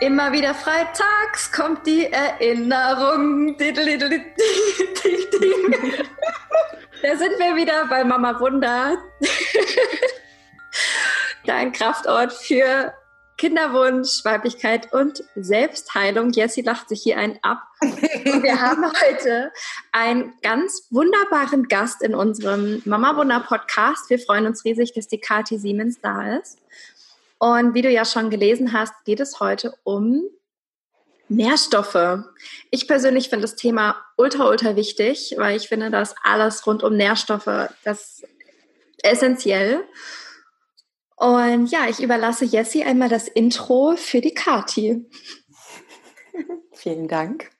Immer wieder freitags kommt die Erinnerung. da sind wir wieder bei Mama Wunder. Dein Kraftort für Kinderwunsch, Weiblichkeit und Selbstheilung. Jessie lacht sich hier einen ab. Und wir haben heute einen ganz wunderbaren Gast in unserem Mama Wunder Podcast. Wir freuen uns riesig, dass die Kathi Siemens da ist. Und wie du ja schon gelesen hast, geht es heute um Nährstoffe. Ich persönlich finde das Thema ultra, ultra wichtig, weil ich finde, dass alles rund um Nährstoffe das essentiell. Und ja, ich überlasse Jessie einmal das Intro für die Kati. Vielen Dank.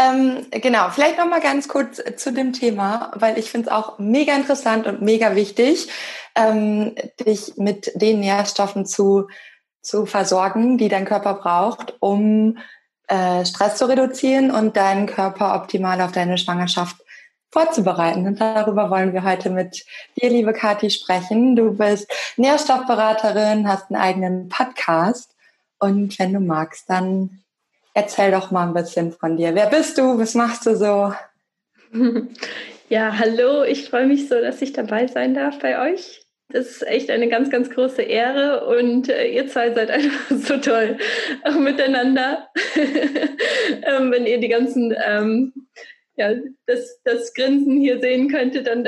Ähm, genau, vielleicht noch mal ganz kurz zu dem Thema, weil ich finde es auch mega interessant und mega wichtig, ähm, dich mit den Nährstoffen zu, zu versorgen, die dein Körper braucht, um äh, Stress zu reduzieren und deinen Körper optimal auf deine Schwangerschaft vorzubereiten. Und darüber wollen wir heute mit dir, liebe Kathi, sprechen. Du bist Nährstoffberaterin, hast einen eigenen Podcast. Und wenn du magst, dann Erzähl doch mal ein bisschen von dir. Wer bist du? Was machst du so? Ja, hallo. Ich freue mich so, dass ich dabei sein darf bei euch. Das ist echt eine ganz, ganz große Ehre und äh, ihr zwei seid einfach so toll auch miteinander. ähm, wenn ihr die ganzen ähm, ja, das, das Grinsen hier sehen könntet, dann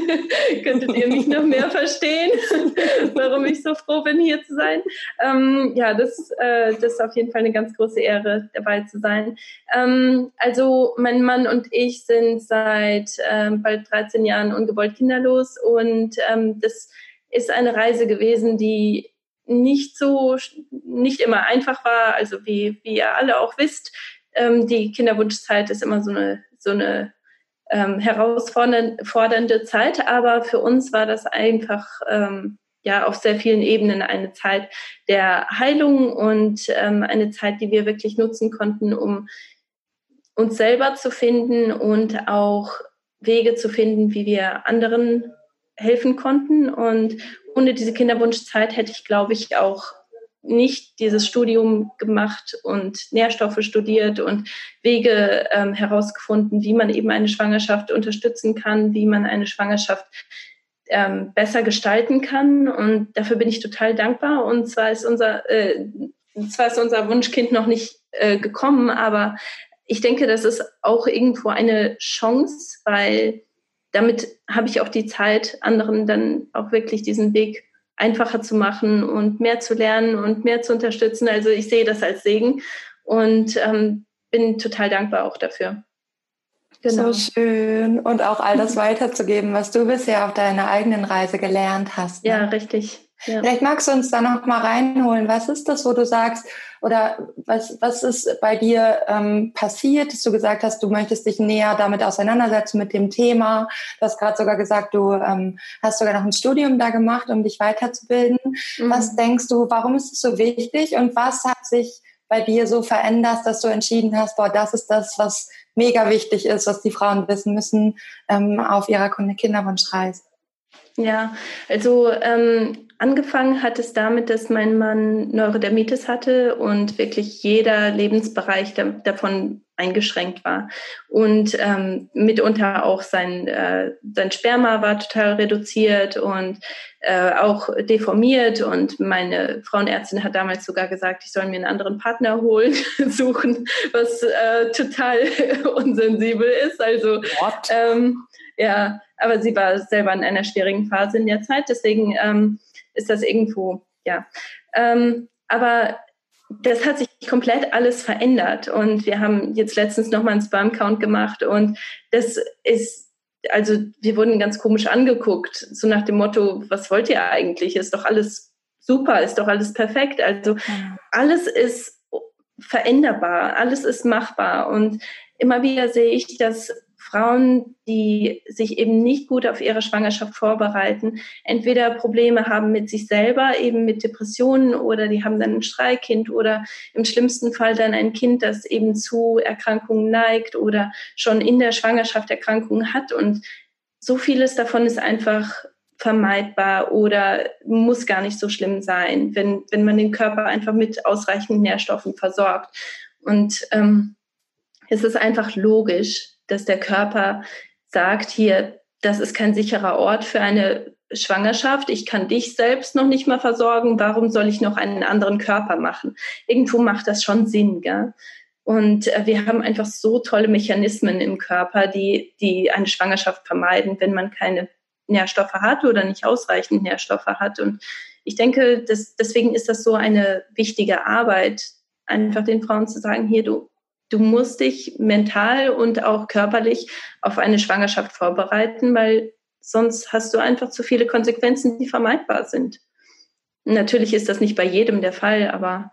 könntet ihr mich noch mehr verstehen, warum ich so froh bin, hier zu sein. Ähm, ja, das, äh, das ist auf jeden Fall eine ganz große Ehre, dabei zu sein. Ähm, also mein Mann und ich sind seit ähm, bald 13 Jahren ungewollt kinderlos und ähm, das ist eine Reise gewesen, die nicht so, nicht immer einfach war, also wie, wie ihr alle auch wisst. Ähm, die Kinderwunschzeit ist immer so eine so eine ähm, herausfordernde Zeit, aber für uns war das einfach ähm, ja auf sehr vielen Ebenen eine Zeit der Heilung und ähm, eine Zeit, die wir wirklich nutzen konnten, um uns selber zu finden und auch Wege zu finden, wie wir anderen helfen konnten. Und ohne diese Kinderwunschzeit hätte ich, glaube ich, auch nicht dieses Studium gemacht und Nährstoffe studiert und Wege ähm, herausgefunden, wie man eben eine Schwangerschaft unterstützen kann, wie man eine Schwangerschaft ähm, besser gestalten kann. Und dafür bin ich total dankbar. Und zwar ist unser, äh, zwar ist unser Wunschkind noch nicht äh, gekommen, aber ich denke, das ist auch irgendwo eine Chance, weil damit habe ich auch die Zeit, anderen dann auch wirklich diesen Weg einfacher zu machen und mehr zu lernen und mehr zu unterstützen. Also ich sehe das als Segen und ähm, bin total dankbar auch dafür. Genau. So schön. Und auch all das weiterzugeben, was du bisher auf deiner eigenen Reise gelernt hast. Ne? Ja, richtig. Ja. Vielleicht magst du uns da noch mal reinholen. Was ist das, wo du sagst, oder was, was ist bei dir ähm, passiert, dass du gesagt hast, du möchtest dich näher damit auseinandersetzen mit dem Thema? Du hast gerade sogar gesagt, du ähm, hast sogar noch ein Studium da gemacht, um dich weiterzubilden. Mhm. Was denkst du, warum ist es so wichtig und was hat sich bei dir so verändert, dass du entschieden hast, boah, das ist das, was mega wichtig ist, was die Frauen wissen müssen ähm, auf ihrer Kinderwunschreise? Ja, also ähm, angefangen hat es damit, dass mein Mann Neurodermitis hatte und wirklich jeder Lebensbereich da, davon eingeschränkt war. Und ähm, mitunter auch sein, äh, sein Sperma war total reduziert und äh, auch deformiert. Und meine Frauenärztin hat damals sogar gesagt, ich soll mir einen anderen Partner holen, suchen, was äh, total unsensibel ist. Also ähm, ja, aber sie war selber in einer schwierigen Phase in der Zeit, deswegen ähm, ist das irgendwo, ja. Ähm, aber das hat sich komplett alles verändert und wir haben jetzt letztens nochmal einen Sperm-Count gemacht und das ist, also wir wurden ganz komisch angeguckt, so nach dem Motto, was wollt ihr eigentlich? Ist doch alles super, ist doch alles perfekt. Also alles ist veränderbar, alles ist machbar und immer wieder sehe ich, dass Frauen, die sich eben nicht gut auf ihre Schwangerschaft vorbereiten, entweder Probleme haben mit sich selber, eben mit Depressionen oder die haben dann ein Streikkind oder im schlimmsten Fall dann ein Kind, das eben zu Erkrankungen neigt oder schon in der Schwangerschaft Erkrankungen hat. Und so vieles davon ist einfach vermeidbar oder muss gar nicht so schlimm sein, wenn, wenn man den Körper einfach mit ausreichend Nährstoffen versorgt. Und ähm, es ist einfach logisch, dass der Körper sagt, hier, das ist kein sicherer Ort für eine Schwangerschaft. Ich kann dich selbst noch nicht mal versorgen. Warum soll ich noch einen anderen Körper machen? Irgendwo macht das schon Sinn, gell? Und äh, wir haben einfach so tolle Mechanismen im Körper, die, die eine Schwangerschaft vermeiden, wenn man keine Nährstoffe hat oder nicht ausreichend Nährstoffe hat. Und ich denke, dass, deswegen ist das so eine wichtige Arbeit, einfach den Frauen zu sagen, hier, du, du musst dich mental und auch körperlich auf eine Schwangerschaft vorbereiten, weil sonst hast du einfach zu viele Konsequenzen, die vermeidbar sind. Natürlich ist das nicht bei jedem der Fall, aber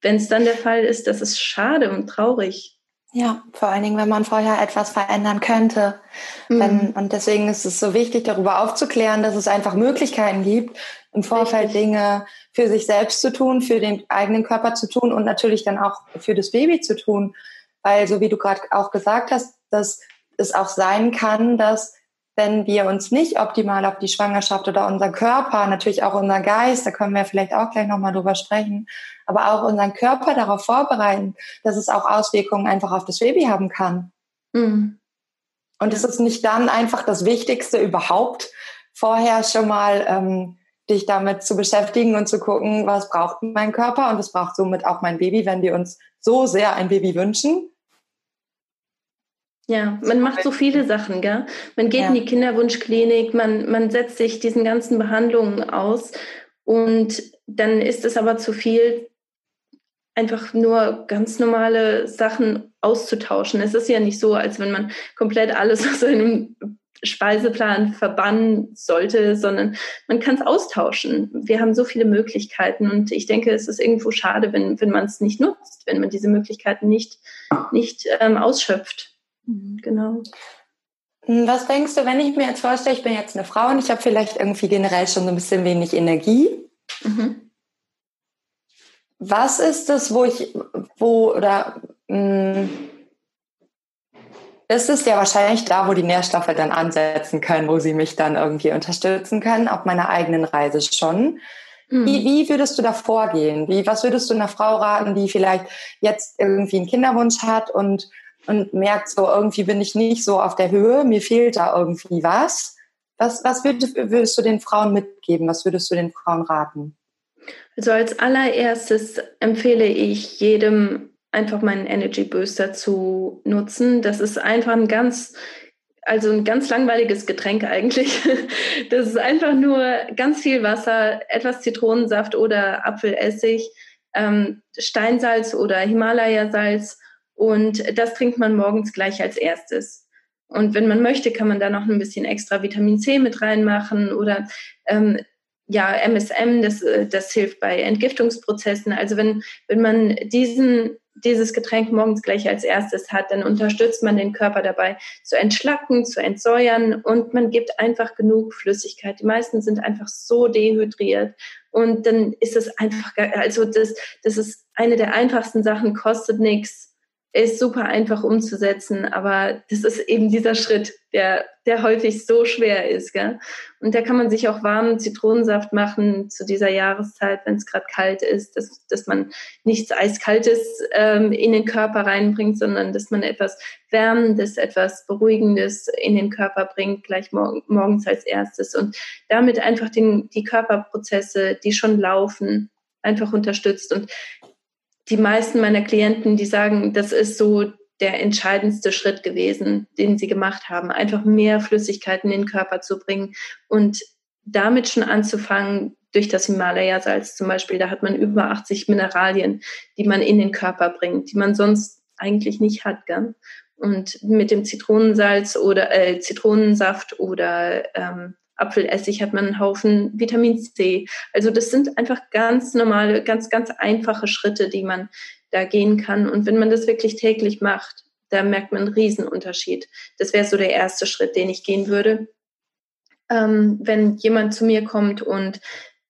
wenn es dann der Fall ist, das ist schade und traurig. Ja, vor allen Dingen, wenn man vorher etwas verändern könnte. Mhm. Wenn, und deswegen ist es so wichtig, darüber aufzuklären, dass es einfach Möglichkeiten gibt, im Vorfeld Richtig. Dinge für sich selbst zu tun, für den eigenen Körper zu tun und natürlich dann auch für das Baby zu tun. Weil, so wie du gerade auch gesagt hast, dass es auch sein kann, dass wenn wir uns nicht optimal auf die Schwangerschaft oder unser Körper, natürlich auch unser Geist, da können wir vielleicht auch gleich nochmal drüber sprechen, aber auch unseren Körper darauf vorbereiten, dass es auch Auswirkungen einfach auf das Baby haben kann. Mhm. Und es ist nicht dann einfach das Wichtigste überhaupt, vorher schon mal ähm, dich damit zu beschäftigen und zu gucken, was braucht mein Körper und was braucht somit auch mein Baby, wenn wir uns so sehr ein Baby wünschen, ja, man macht so viele Sachen, gell? Man geht ja. in die Kinderwunschklinik, man, man setzt sich diesen ganzen Behandlungen aus und dann ist es aber zu viel, einfach nur ganz normale Sachen auszutauschen. Es ist ja nicht so, als wenn man komplett alles aus seinem Speiseplan verbannen sollte, sondern man kann es austauschen. Wir haben so viele Möglichkeiten und ich denke, es ist irgendwo schade, wenn, wenn man es nicht nutzt, wenn man diese Möglichkeiten nicht, nicht ähm, ausschöpft. Mhm, genau. Hm, was denkst du, wenn ich mir jetzt vorstelle, ich bin jetzt eine Frau und ich habe vielleicht irgendwie generell schon so ein bisschen wenig Energie? Mhm. Was ist das, wo ich, wo, oder, mh, hm, das ist ja wahrscheinlich da, wo die Nährstoffe dann ansetzen können, wo sie mich dann irgendwie unterstützen können, auf meiner eigenen Reise schon. Mhm. Wie, wie würdest du da vorgehen? Wie, was würdest du einer Frau raten, die vielleicht jetzt irgendwie einen Kinderwunsch hat und und merkt so, irgendwie bin ich nicht so auf der Höhe, mir fehlt da irgendwie was. Was, was würdest, würdest du den Frauen mitgeben? Was würdest du den Frauen raten? Also als allererstes empfehle ich jedem einfach meinen Energy Booster zu nutzen. Das ist einfach ein ganz, also ein ganz langweiliges Getränk eigentlich. Das ist einfach nur ganz viel Wasser, etwas Zitronensaft oder Apfelessig, ähm, Steinsalz oder Himalaya-Salz und das trinkt man morgens gleich als erstes. Und wenn man möchte, kann man da noch ein bisschen extra Vitamin C mit reinmachen oder ähm, ja, MSM, das, äh, das hilft bei Entgiftungsprozessen. Also wenn, wenn man diesen, dieses Getränk morgens gleich als erstes hat, dann unterstützt man den Körper dabei zu entschlacken, zu entsäuern und man gibt einfach genug Flüssigkeit. Die meisten sind einfach so dehydriert und dann ist es einfach, also das, das ist eine der einfachsten Sachen, kostet nichts ist super einfach umzusetzen, aber das ist eben dieser Schritt, der, der häufig so schwer ist. Gell? Und da kann man sich auch warmen Zitronensaft machen zu dieser Jahreszeit, wenn es gerade kalt ist, dass, dass man nichts Eiskaltes ähm, in den Körper reinbringt, sondern dass man etwas Wärmendes, etwas Beruhigendes in den Körper bringt, gleich mor morgens als erstes und damit einfach den, die Körperprozesse, die schon laufen, einfach unterstützt. Und die meisten meiner Klienten, die sagen, das ist so der entscheidendste Schritt gewesen, den sie gemacht haben, einfach mehr Flüssigkeit in den Körper zu bringen und damit schon anzufangen, durch das Himalaya-Salz zum Beispiel, da hat man über 80 Mineralien, die man in den Körper bringt, die man sonst eigentlich nicht hat. Gell? Und mit dem Zitronensalz oder äh, Zitronensaft oder ähm, Apfelessig hat man einen Haufen Vitamin C. Also das sind einfach ganz normale, ganz, ganz einfache Schritte, die man da gehen kann. Und wenn man das wirklich täglich macht, da merkt man einen Riesenunterschied. Das wäre so der erste Schritt, den ich gehen würde. Ähm, wenn jemand zu mir kommt und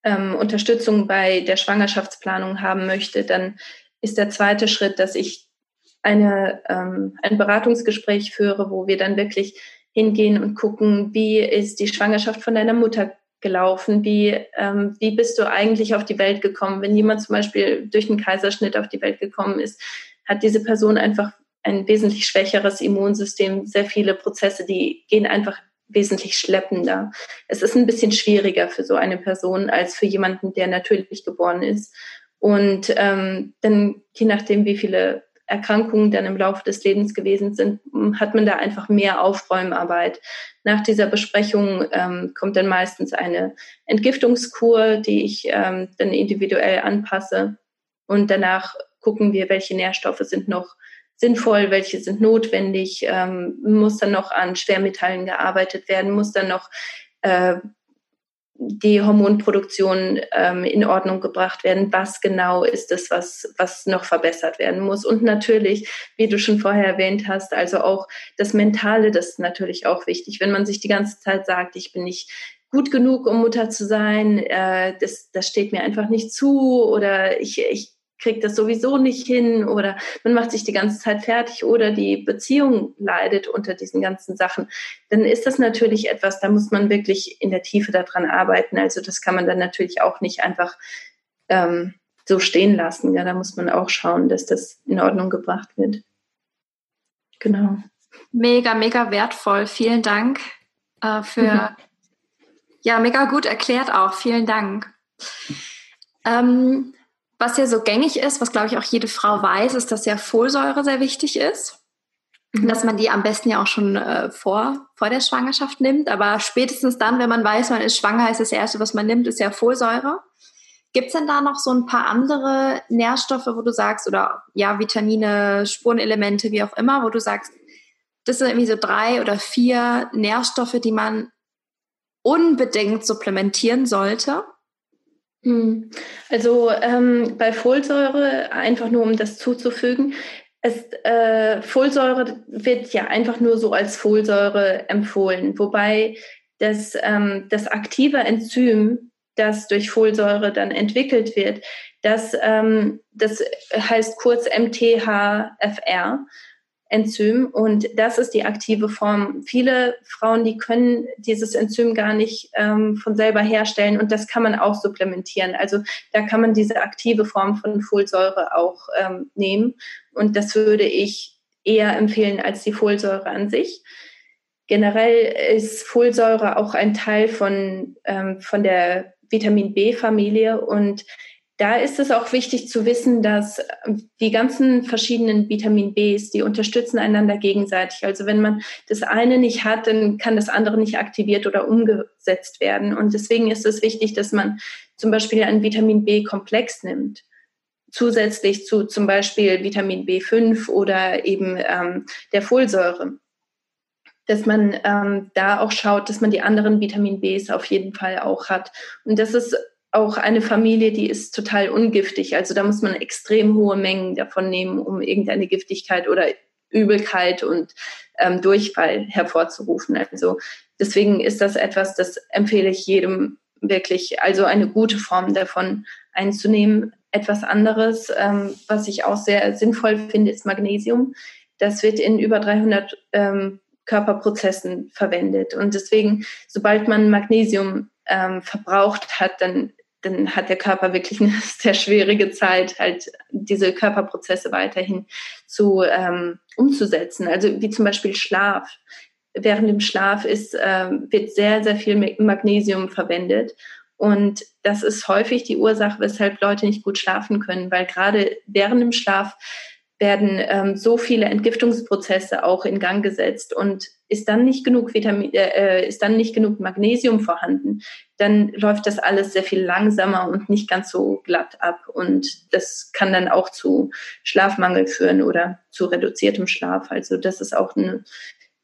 ähm, Unterstützung bei der Schwangerschaftsplanung haben möchte, dann ist der zweite Schritt, dass ich eine, ähm, ein Beratungsgespräch führe, wo wir dann wirklich hingehen und gucken, wie ist die Schwangerschaft von deiner Mutter gelaufen? Wie, ähm, wie bist du eigentlich auf die Welt gekommen? Wenn jemand zum Beispiel durch einen Kaiserschnitt auf die Welt gekommen ist, hat diese Person einfach ein wesentlich schwächeres Immunsystem, sehr viele Prozesse, die gehen einfach wesentlich schleppender. Es ist ein bisschen schwieriger für so eine Person als für jemanden, der natürlich geboren ist. Und ähm, dann, je nachdem, wie viele Erkrankungen dann im Laufe des Lebens gewesen sind, hat man da einfach mehr Aufräumarbeit. Nach dieser Besprechung ähm, kommt dann meistens eine Entgiftungskur, die ich ähm, dann individuell anpasse. Und danach gucken wir, welche Nährstoffe sind noch sinnvoll, welche sind notwendig, ähm, muss dann noch an Schwermetallen gearbeitet werden, muss dann noch äh, die Hormonproduktion ähm, in Ordnung gebracht werden. Was genau ist es, was, was noch verbessert werden muss? Und natürlich, wie du schon vorher erwähnt hast, also auch das Mentale, das ist natürlich auch wichtig. Wenn man sich die ganze Zeit sagt, ich bin nicht gut genug, um Mutter zu sein, äh, das, das steht mir einfach nicht zu oder ich, ich kriegt das sowieso nicht hin oder man macht sich die ganze Zeit fertig oder die Beziehung leidet unter diesen ganzen Sachen, dann ist das natürlich etwas, da muss man wirklich in der Tiefe daran arbeiten. Also das kann man dann natürlich auch nicht einfach ähm, so stehen lassen. Ja, da muss man auch schauen, dass das in Ordnung gebracht wird. Genau. Mega, mega wertvoll. Vielen Dank äh, für, mhm. ja, mega gut erklärt auch. Vielen Dank. Ähm, was ja so gängig ist, was glaube ich auch jede Frau weiß, ist, dass ja Folsäure sehr wichtig ist. Mhm. Dass man die am besten ja auch schon äh, vor, vor der Schwangerschaft nimmt. Aber spätestens dann, wenn man weiß, man ist schwanger, ist das Erste, was man nimmt, ist ja Folsäure. Gibt es denn da noch so ein paar andere Nährstoffe, wo du sagst, oder ja, Vitamine, Spurenelemente, wie auch immer, wo du sagst, das sind irgendwie so drei oder vier Nährstoffe, die man unbedingt supplementieren sollte? Hm. Also ähm, bei Folsäure, einfach nur um das zuzufügen, es, äh, Folsäure wird ja einfach nur so als Folsäure empfohlen, wobei das, ähm, das aktive Enzym, das durch Folsäure dann entwickelt wird, das, ähm, das heißt kurz MTHFR. Enzym und das ist die aktive Form. Viele Frauen, die können dieses Enzym gar nicht ähm, von selber herstellen und das kann man auch supplementieren. Also da kann man diese aktive Form von Folsäure auch ähm, nehmen und das würde ich eher empfehlen als die Folsäure an sich. Generell ist Folsäure auch ein Teil von, ähm, von der Vitamin B-Familie und da ist es auch wichtig zu wissen, dass ähm, die ganzen verschiedenen Vitamin Bs, die unterstützen einander gegenseitig. Also wenn man das eine nicht hat, dann kann das andere nicht aktiviert oder umgesetzt werden. Und deswegen ist es wichtig, dass man zum Beispiel einen Vitamin B-Komplex nimmt. Zusätzlich zu zum Beispiel Vitamin B5 oder eben ähm, der Folsäure dass man ähm, da auch schaut, dass man die anderen Vitamin Bs auf jeden Fall auch hat. Und das ist auch eine Familie, die ist total ungiftig. Also da muss man extrem hohe Mengen davon nehmen, um irgendeine Giftigkeit oder Übelkeit und ähm, Durchfall hervorzurufen. Also deswegen ist das etwas, das empfehle ich jedem wirklich, also eine gute Form davon einzunehmen. Etwas anderes, ähm, was ich auch sehr sinnvoll finde, ist Magnesium. Das wird in über 300 ähm, Körperprozessen verwendet. Und deswegen, sobald man Magnesium ähm, verbraucht hat, dann dann hat der Körper wirklich eine sehr schwierige Zeit, halt diese Körperprozesse weiterhin zu ähm, umzusetzen. Also wie zum Beispiel Schlaf. Während dem Schlaf ist, äh, wird sehr, sehr viel Magnesium verwendet. Und das ist häufig die Ursache, weshalb Leute nicht gut schlafen können, weil gerade während dem Schlaf werden ähm, so viele Entgiftungsprozesse auch in Gang gesetzt und ist dann nicht genug Vitamin, äh, ist dann nicht genug Magnesium vorhanden, dann läuft das alles sehr viel langsamer und nicht ganz so glatt ab und das kann dann auch zu Schlafmangel führen oder zu reduziertem Schlaf. Also das ist auch eine,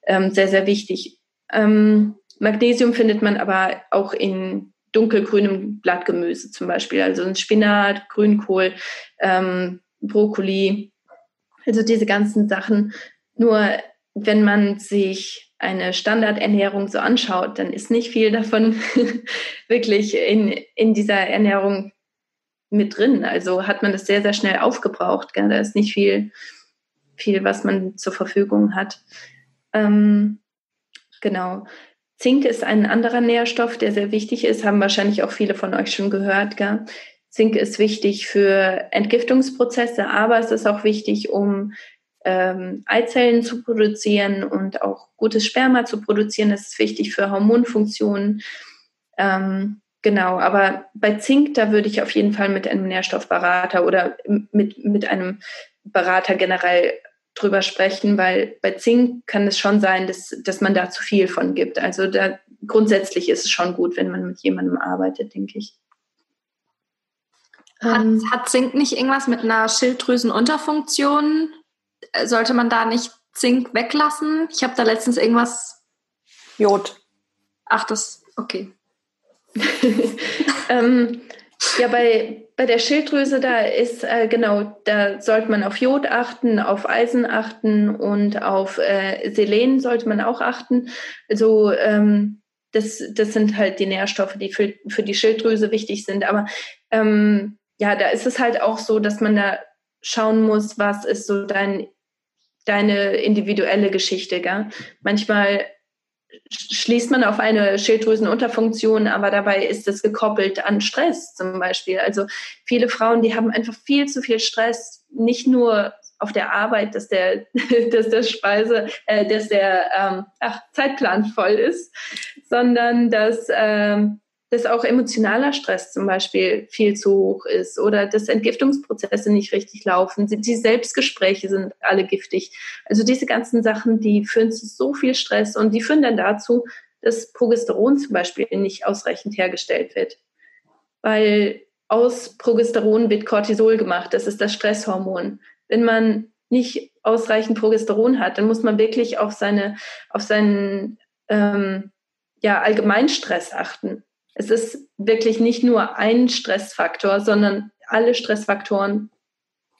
ähm, sehr sehr wichtig. Ähm, Magnesium findet man aber auch in dunkelgrünem Blattgemüse zum Beispiel, also in Spinat, Grünkohl, ähm, Brokkoli, also diese ganzen Sachen. Nur wenn man sich eine Standardernährung so anschaut, dann ist nicht viel davon wirklich in, in dieser Ernährung mit drin. Also hat man das sehr, sehr schnell aufgebraucht. Gell? Da ist nicht viel, viel, was man zur Verfügung hat. Ähm, genau. Zink ist ein anderer Nährstoff, der sehr wichtig ist, haben wahrscheinlich auch viele von euch schon gehört. Gell? Zink ist wichtig für Entgiftungsprozesse, aber es ist auch wichtig, um ähm, Eizellen zu produzieren und auch gutes Sperma zu produzieren. Das ist wichtig für Hormonfunktionen. Ähm, genau, aber bei Zink, da würde ich auf jeden Fall mit einem Nährstoffberater oder mit, mit einem Berater generell drüber sprechen, weil bei Zink kann es schon sein, dass, dass man da zu viel von gibt. Also da grundsätzlich ist es schon gut, wenn man mit jemandem arbeitet, denke ich. Hat, ähm, hat Zink nicht irgendwas mit einer Schilddrüsenunterfunktion? Sollte man da nicht Zink weglassen? Ich habe da letztens irgendwas. Jod. Ach, das, okay. ähm, ja, bei, bei der Schilddrüse, da ist äh, genau, da sollte man auf Jod achten, auf Eisen achten und auf äh, Selen sollte man auch achten. Also ähm, das, das sind halt die Nährstoffe, die für, für die Schilddrüse wichtig sind. Aber ähm, ja, da ist es halt auch so, dass man da schauen muss, was ist so dein, deine individuelle Geschichte. Gell? Manchmal schließt man auf eine Schilddrüsenunterfunktion, aber dabei ist es gekoppelt an Stress zum Beispiel. Also viele Frauen, die haben einfach viel zu viel Stress, nicht nur auf der Arbeit, dass der, dass der Speise, äh, dass der ähm, ach, Zeitplan voll ist, sondern dass ähm, dass auch emotionaler Stress zum Beispiel viel zu hoch ist oder dass Entgiftungsprozesse nicht richtig laufen. Die Selbstgespräche sind alle giftig. Also diese ganzen Sachen, die führen zu so viel Stress und die führen dann dazu, dass Progesteron zum Beispiel nicht ausreichend hergestellt wird. Weil aus Progesteron wird Cortisol gemacht. Das ist das Stresshormon. Wenn man nicht ausreichend Progesteron hat, dann muss man wirklich auf seine, auf seinen ähm, ja, Allgemeinstress achten es ist wirklich nicht nur ein Stressfaktor, sondern alle Stressfaktoren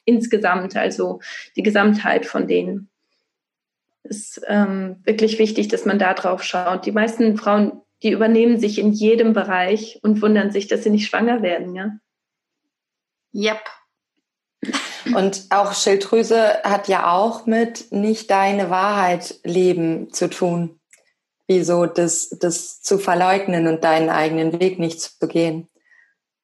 insgesamt, also die Gesamtheit von denen. Es ist ähm, wirklich wichtig, dass man da drauf schaut. Die meisten Frauen, die übernehmen sich in jedem Bereich und wundern sich, dass sie nicht schwanger werden, ja? Yep. Und auch Schilddrüse hat ja auch mit nicht deine Wahrheit leben zu tun wie so das, das zu verleugnen und deinen eigenen Weg nicht zu gehen.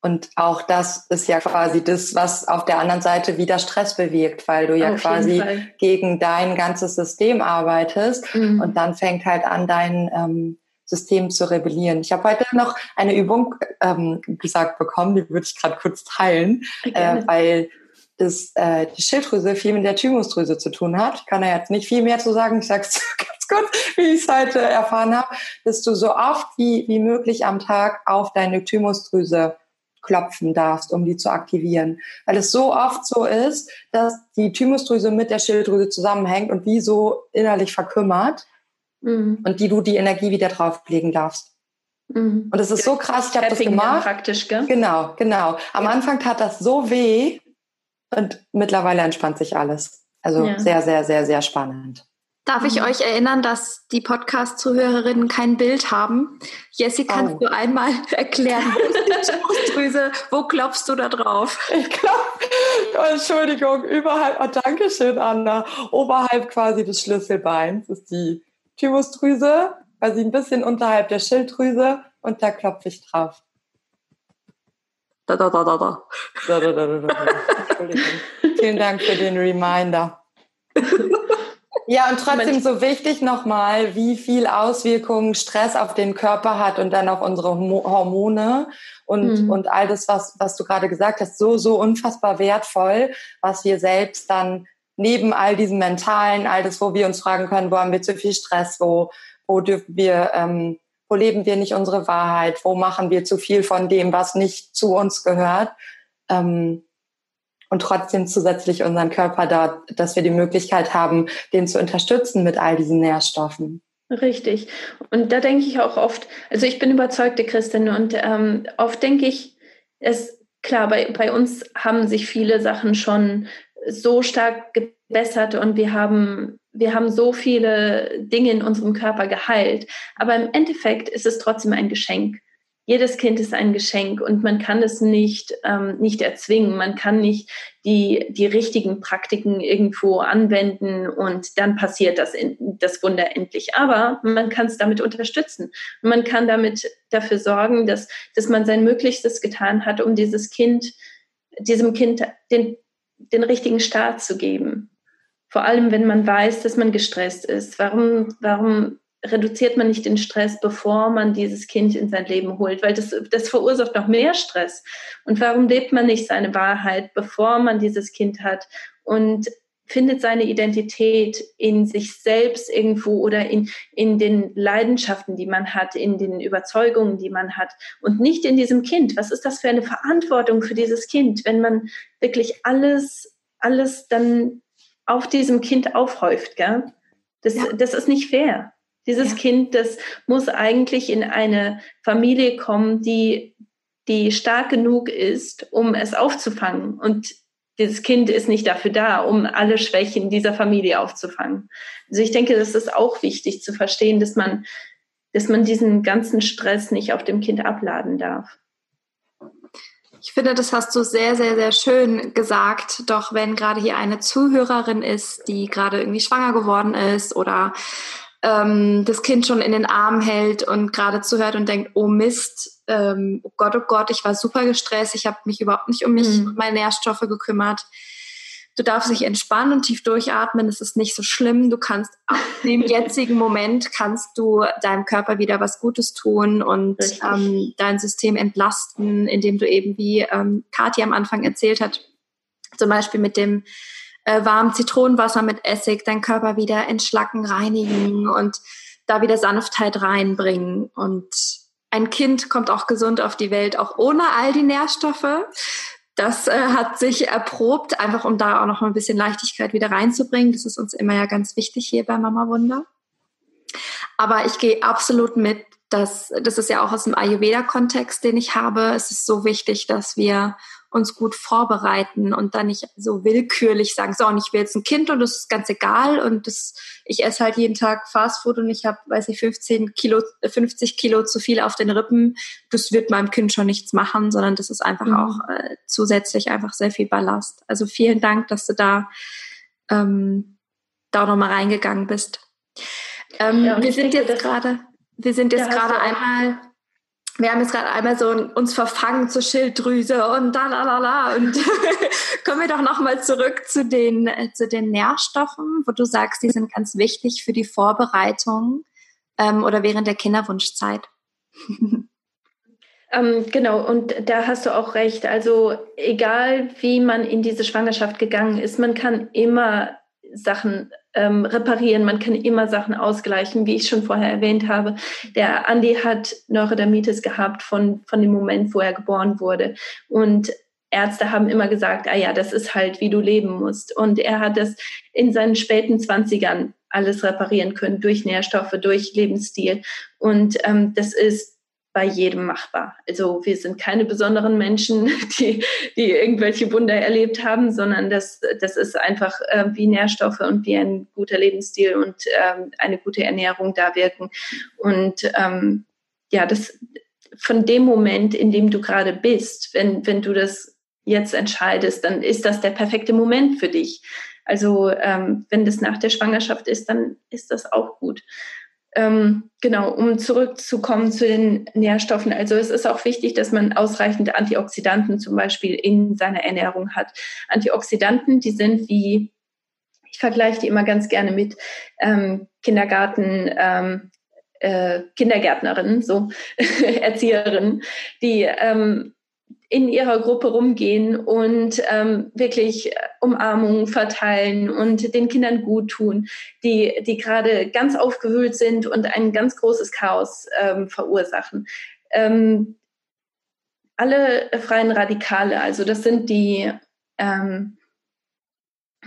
Und auch das ist ja quasi das, was auf der anderen Seite wieder Stress bewirkt, weil du ja auf quasi gegen dein ganzes System arbeitest mhm. und dann fängt halt an, dein ähm, System zu rebellieren. Ich habe heute noch eine Übung ähm, gesagt bekommen, die würde ich gerade kurz teilen, äh, weil das, äh, die Schilddrüse viel mit der Thymusdrüse zu tun hat. Ich kann da jetzt nicht viel mehr zu sagen. Ich sage es ganz kurz, wie ich es heute erfahren habe, dass du so oft wie, wie möglich am Tag auf deine Thymusdrüse klopfen darfst, um die zu aktivieren. Weil es so oft so ist, dass die Thymusdrüse mit der Schilddrüse zusammenhängt und die so innerlich verkümmert mhm. und die du die Energie wieder drauflegen darfst. Mhm. Und es ist so krass, ich habe das gemacht. Praktisch, gell? Genau, genau. Am Anfang tat das so weh, und mittlerweile entspannt sich alles. Also ja. sehr, sehr, sehr, sehr spannend. Darf ich mhm. euch erinnern, dass die Podcast-Zuhörerinnen kein Bild haben? Jessie, kannst oh. du einmal erklären, Brustdrüse, wo klopfst du da drauf? Ich glaube, oh, Entschuldigung, überhalb, oh, danke schön, Anna, oberhalb quasi des Schlüsselbeins ist die Thymusdrüse, quasi ein bisschen unterhalb der Schilddrüse und da klopfe ich drauf. Da, da, da, da, da. da, da, da, da, da. Entschuldigung. Vielen Dank für den Reminder. Ja, und trotzdem so wichtig nochmal, wie viel Auswirkungen Stress auf den Körper hat und dann auf unsere Hormone und, mhm. und all das, was, was du gerade gesagt hast, so, so unfassbar wertvoll, was wir selbst dann neben all diesem Mentalen, all das, wo wir uns fragen können, wo haben wir zu viel Stress, wo, wo dürfen wir, ähm, wo leben wir nicht unsere Wahrheit, wo machen wir zu viel von dem, was nicht zu uns gehört. Ähm, und trotzdem zusätzlich unseren Körper da, dass wir die Möglichkeit haben, den zu unterstützen mit all diesen Nährstoffen. Richtig. Und da denke ich auch oft, also ich bin überzeugte Christin und ähm, oft denke ich, es klar, bei, bei uns haben sich viele Sachen schon so stark gebessert und wir haben, wir haben so viele Dinge in unserem Körper geheilt. Aber im Endeffekt ist es trotzdem ein Geschenk. Jedes Kind ist ein Geschenk und man kann es nicht, ähm, nicht erzwingen. Man kann nicht die, die richtigen Praktiken irgendwo anwenden und dann passiert das, das Wunder endlich. Aber man kann es damit unterstützen. Man kann damit dafür sorgen, dass, dass man sein Möglichstes getan hat, um dieses Kind, diesem Kind den, den richtigen Start zu geben. Vor allem, wenn man weiß, dass man gestresst ist. Warum, warum reduziert man nicht den Stress, bevor man dieses Kind in sein Leben holt, weil das, das verursacht noch mehr Stress. Und warum lebt man nicht seine Wahrheit, bevor man dieses Kind hat und findet seine Identität in sich selbst irgendwo oder in, in den Leidenschaften, die man hat, in den Überzeugungen, die man hat und nicht in diesem Kind. Was ist das für eine Verantwortung für dieses Kind, wenn man wirklich alles, alles dann auf diesem Kind aufhäuft, gell? Das, ja. das ist nicht fair. Dieses ja. Kind, das muss eigentlich in eine Familie kommen, die, die stark genug ist, um es aufzufangen. Und dieses Kind ist nicht dafür da, um alle Schwächen dieser Familie aufzufangen. Also ich denke, das ist auch wichtig zu verstehen, dass man, dass man diesen ganzen Stress nicht auf dem Kind abladen darf. Ich finde, das hast du sehr, sehr, sehr schön gesagt. Doch wenn gerade hier eine Zuhörerin ist, die gerade irgendwie schwanger geworden ist oder ähm, das Kind schon in den Arm hält und gerade zuhört und denkt, oh Mist, ähm, oh Gott, oh Gott, ich war super gestresst, ich habe mich überhaupt nicht um mich mhm. und meine Nährstoffe gekümmert. Du darfst dich entspannen und tief durchatmen, es ist nicht so schlimm. Du kannst ab dem jetzigen Moment kannst du deinem Körper wieder was Gutes tun und ähm, dein System entlasten, indem du eben, wie ähm, Kathi am Anfang erzählt hat, zum Beispiel mit dem äh, warm Zitronenwasser mit Essig deinen Körper wieder entschlacken, reinigen und da wieder Sanftheit reinbringen. Und ein Kind kommt auch gesund auf die Welt, auch ohne all die Nährstoffe. Das äh, hat sich erprobt, einfach um da auch noch ein bisschen Leichtigkeit wieder reinzubringen. Das ist uns immer ja ganz wichtig hier bei Mama Wunder. Aber ich gehe absolut mit, dass das ist ja auch aus dem Ayurveda-Kontext, den ich habe. Es ist so wichtig, dass wir uns gut vorbereiten und dann nicht so willkürlich sagen, so, und ich will jetzt ein Kind und das ist ganz egal und das, ich esse halt jeden Tag Fastfood und ich habe, weiß ich, 15 Kilo, 50 Kilo zu viel auf den Rippen. Das wird meinem Kind schon nichts machen, sondern das ist einfach mhm. auch äh, zusätzlich einfach sehr viel Ballast. Also vielen Dank, dass du da, ähm, da nochmal reingegangen bist. Ähm, ja, wir sind jetzt gerade, wir sind jetzt gerade einmal wir haben jetzt gerade einmal so uns verfangen zur Schilddrüse und da la la la und kommen wir doch noch mal zurück zu den zu den Nährstoffen, wo du sagst, die sind ganz wichtig für die Vorbereitung ähm, oder während der Kinderwunschzeit. ähm, genau und da hast du auch recht. Also egal wie man in diese Schwangerschaft gegangen ist, man kann immer Sachen ähm, reparieren, man kann immer Sachen ausgleichen, wie ich schon vorher erwähnt habe. Der Andi hat Neurodermitis gehabt von, von dem Moment, wo er geboren wurde. Und Ärzte haben immer gesagt, ah ja, das ist halt, wie du leben musst. Und er hat das in seinen späten Zwanzigern alles reparieren können durch Nährstoffe, durch Lebensstil. Und ähm, das ist bei jedem machbar. Also wir sind keine besonderen Menschen, die, die irgendwelche Wunder erlebt haben, sondern das, das ist einfach äh, wie Nährstoffe und wie ein guter Lebensstil und ähm, eine gute Ernährung da wirken. Und ähm, ja, das von dem Moment, in dem du gerade bist, wenn, wenn du das jetzt entscheidest, dann ist das der perfekte Moment für dich. Also ähm, wenn das nach der Schwangerschaft ist, dann ist das auch gut. Ähm, genau, um zurückzukommen zu den Nährstoffen. Also es ist auch wichtig, dass man ausreichend Antioxidanten zum Beispiel in seiner Ernährung hat. Antioxidanten, die sind wie, ich vergleiche die immer ganz gerne mit ähm, Kindergarten, ähm, äh, Kindergärtnerinnen, so Erzieherinnen, die ähm, in ihrer Gruppe rumgehen und ähm, wirklich Umarmungen verteilen und den Kindern gut tun, die, die gerade ganz aufgewühlt sind und ein ganz großes Chaos ähm, verursachen. Ähm, alle freien Radikale, also das sind die, ähm,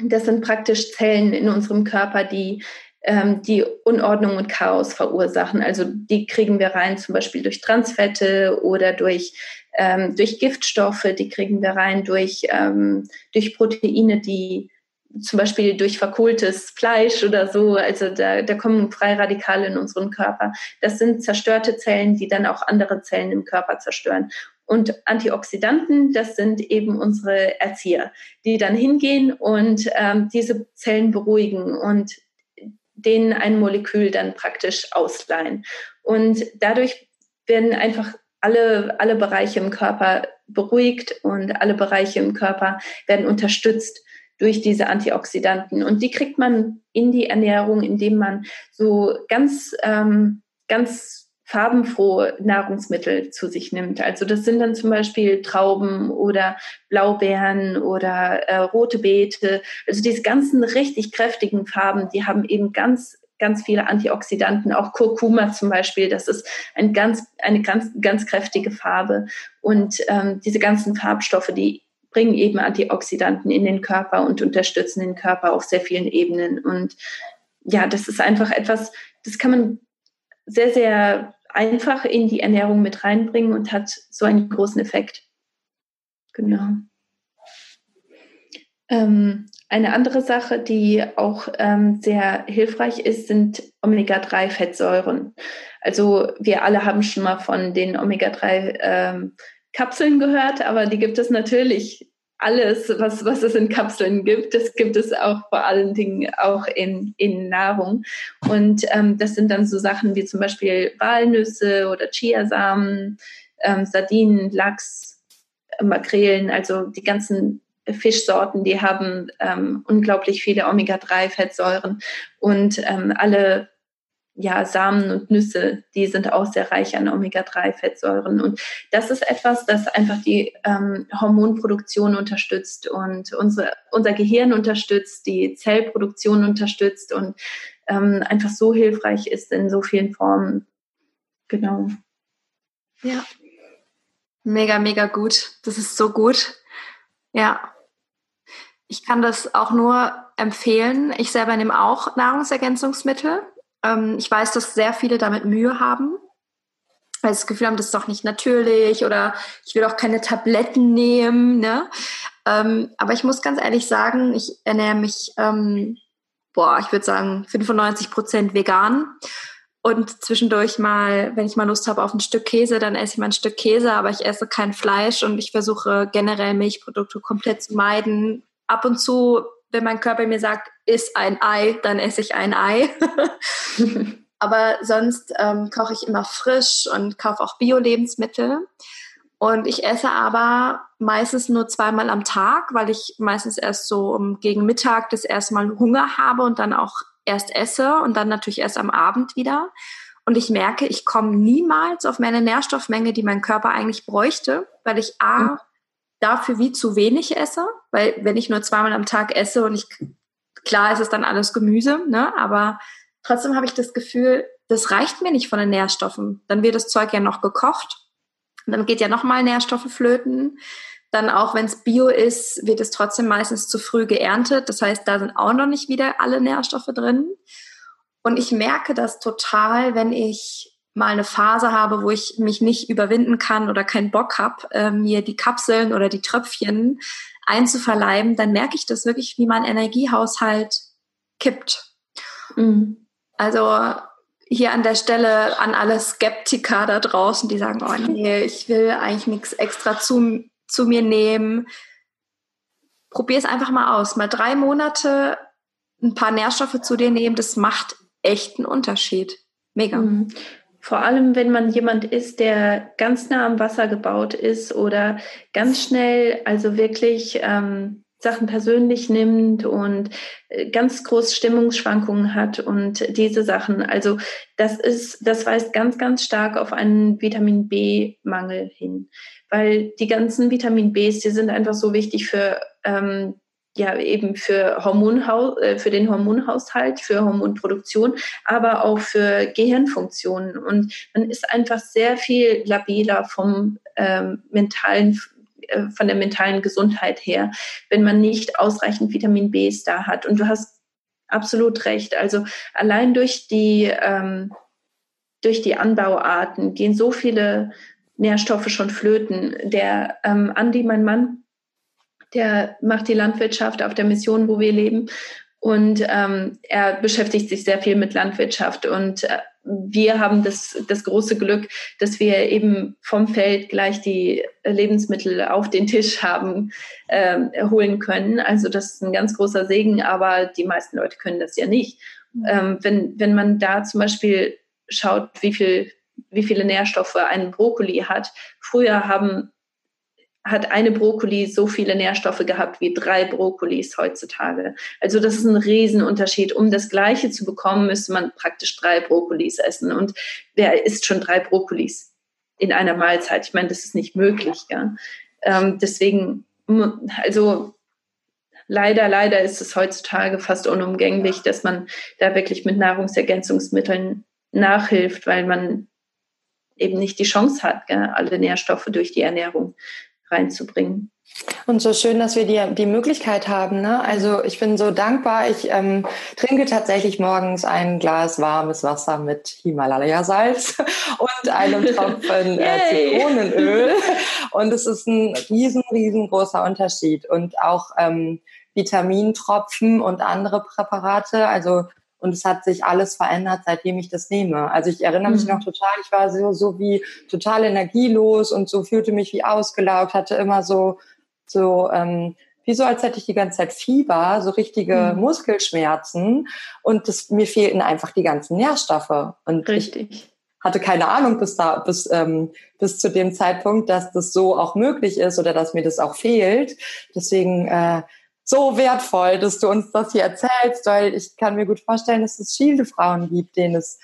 das sind praktisch Zellen in unserem Körper, die ähm, die Unordnung und Chaos verursachen. Also die kriegen wir rein zum Beispiel durch Transfette oder durch ähm, durch Giftstoffe, die kriegen wir rein durch, ähm, durch Proteine, die zum Beispiel durch verkohltes Fleisch oder so. Also da, da kommen Freiradikale in unseren Körper. Das sind zerstörte Zellen, die dann auch andere Zellen im Körper zerstören. Und Antioxidanten, das sind eben unsere Erzieher, die dann hingehen und ähm, diese Zellen beruhigen und denen ein Molekül dann praktisch ausleihen. Und dadurch werden einfach alle, alle Bereiche im Körper beruhigt und alle Bereiche im Körper werden unterstützt durch diese Antioxidanten. Und die kriegt man in die Ernährung, indem man so ganz, ähm, ganz farbenfrohe Nahrungsmittel zu sich nimmt. Also das sind dann zum Beispiel Trauben oder Blaubeeren oder äh, rote Beete. Also diese ganzen richtig kräftigen Farben, die haben eben ganz ganz viele Antioxidanten, auch Kurkuma zum Beispiel, das ist ein ganz, eine ganz, ganz kräftige Farbe. Und ähm, diese ganzen Farbstoffe, die bringen eben Antioxidanten in den Körper und unterstützen den Körper auf sehr vielen Ebenen. Und ja, das ist einfach etwas, das kann man sehr, sehr einfach in die Ernährung mit reinbringen und hat so einen großen Effekt. Genau. Ähm, eine andere Sache, die auch ähm, sehr hilfreich ist, sind Omega-3-Fettsäuren. Also wir alle haben schon mal von den Omega-3-Kapseln ähm, gehört, aber die gibt es natürlich alles, was, was es in Kapseln gibt, das gibt es auch vor allen Dingen auch in, in Nahrung. Und ähm, das sind dann so Sachen wie zum Beispiel Walnüsse oder Chiasamen, ähm, Sardinen, Lachs, Makrelen, also die ganzen Fischsorten, die haben ähm, unglaublich viele Omega-3-Fettsäuren und ähm, alle ja, Samen und Nüsse, die sind auch sehr reich an Omega-3-Fettsäuren. Und das ist etwas, das einfach die ähm, Hormonproduktion unterstützt und unsere, unser Gehirn unterstützt, die Zellproduktion unterstützt und ähm, einfach so hilfreich ist in so vielen Formen. Genau. Ja. Mega, mega gut. Das ist so gut. Ja. Ich kann das auch nur empfehlen. Ich selber nehme auch Nahrungsergänzungsmittel. Ähm, ich weiß, dass sehr viele damit Mühe haben, weil sie das Gefühl haben, das ist doch nicht natürlich oder ich will auch keine Tabletten nehmen. Ne? Ähm, aber ich muss ganz ehrlich sagen, ich ernähre mich, ähm, boah, ich würde sagen 95 Prozent vegan. Und zwischendurch mal, wenn ich mal Lust habe auf ein Stück Käse, dann esse ich mal ein Stück Käse, aber ich esse kein Fleisch und ich versuche generell Milchprodukte komplett zu meiden ab und zu, wenn mein Körper mir sagt, iss ein Ei, dann esse ich ein Ei. Aber sonst ähm, koche ich immer frisch und kaufe auch Bio-Lebensmittel. Und ich esse aber meistens nur zweimal am Tag, weil ich meistens erst so um, gegen Mittag das erste Mal Hunger habe und dann auch erst esse und dann natürlich erst am Abend wieder. Und ich merke, ich komme niemals auf meine Nährstoffmenge, die mein Körper eigentlich bräuchte, weil ich A, mhm dafür wie zu wenig esse, weil wenn ich nur zweimal am Tag esse und ich, klar ist es dann alles Gemüse, ne, aber trotzdem habe ich das Gefühl, das reicht mir nicht von den Nährstoffen. Dann wird das Zeug ja noch gekocht, und dann geht ja nochmal Nährstoffe flöten. Dann auch wenn es Bio ist, wird es trotzdem meistens zu früh geerntet. Das heißt, da sind auch noch nicht wieder alle Nährstoffe drin. Und ich merke das total, wenn ich mal eine Phase habe, wo ich mich nicht überwinden kann oder keinen Bock habe, äh, mir die Kapseln oder die Tröpfchen einzuverleiben, dann merke ich das wirklich, wie mein Energiehaushalt kippt. Mhm. Also hier an der Stelle an alle Skeptiker da draußen, die sagen, oh nee, ich will eigentlich nichts extra zu, zu mir nehmen. Probier es einfach mal aus. Mal drei Monate ein paar Nährstoffe zu dir nehmen, das macht echt einen Unterschied. Mega. Mhm. Vor allem, wenn man jemand ist, der ganz nah am Wasser gebaut ist oder ganz schnell, also wirklich ähm, Sachen persönlich nimmt und äh, ganz groß Stimmungsschwankungen hat und diese Sachen. Also das ist, das weist ganz, ganz stark auf einen Vitamin B-Mangel hin, weil die ganzen Vitamin Bs, die sind einfach so wichtig für ähm, ja eben für Hormonhaus, äh, für den Hormonhaushalt, für Hormonproduktion, aber auch für Gehirnfunktionen. Und man ist einfach sehr viel labiler vom ähm, mentalen äh, von der mentalen Gesundheit her, wenn man nicht ausreichend Vitamin B da hat. Und du hast absolut recht. Also allein durch die ähm, durch die Anbauarten gehen so viele Nährstoffe schon flöten. Der ähm, Andi, mein Mann, Der macht die Landwirtschaft auf der Mission, wo wir leben. Und ähm, er beschäftigt sich sehr viel mit Landwirtschaft. Und äh, wir haben das, das große Glück, dass wir eben vom Feld gleich die Lebensmittel auf den Tisch haben äh, holen können. Also das ist ein ganz großer Segen, aber die meisten Leute können das ja nicht. Mhm. Ähm, wenn, wenn man da zum Beispiel schaut, wie viel wie viele Nährstoffe ein Brokkoli hat. Früher haben hat eine Brokkoli so viele Nährstoffe gehabt wie drei Brokkolis heutzutage. Also das ist ein Riesenunterschied. Um das Gleiche zu bekommen, müsste man praktisch drei Brokkolis essen. Und wer isst schon drei Brokkolis in einer Mahlzeit? Ich meine, das ist nicht möglich. Ja? Ähm, deswegen, also leider, leider ist es heutzutage fast unumgänglich, dass man da wirklich mit Nahrungsergänzungsmitteln nachhilft, weil man eben nicht die Chance hat, gell, alle Nährstoffe durch die Ernährung reinzubringen. Und so schön, dass wir die, die Möglichkeit haben. Ne? Also ich bin so dankbar. Ich ähm, trinke tatsächlich morgens ein Glas warmes Wasser mit Himalaya-Salz und einem Tropfen äh, Zitronenöl. Und es ist ein riesen, riesengroßer Unterschied. Und auch ähm, Vitamintropfen und andere Präparate. Also und es hat sich alles verändert, seitdem ich das nehme. Also ich erinnere mich mhm. noch total, ich war so, so wie total energielos und so fühlte mich wie ausgelaugt, hatte immer so, so, ähm, wie so, als hätte ich die ganze Zeit Fieber, so richtige mhm. Muskelschmerzen. Und das, mir fehlten einfach die ganzen Nährstoffe. Und Richtig. hatte keine Ahnung bis da, bis, ähm, bis zu dem Zeitpunkt, dass das so auch möglich ist oder dass mir das auch fehlt. Deswegen, äh, so wertvoll, dass du uns das hier erzählst, weil ich kann mir gut vorstellen, dass es viele Frauen gibt, denen es,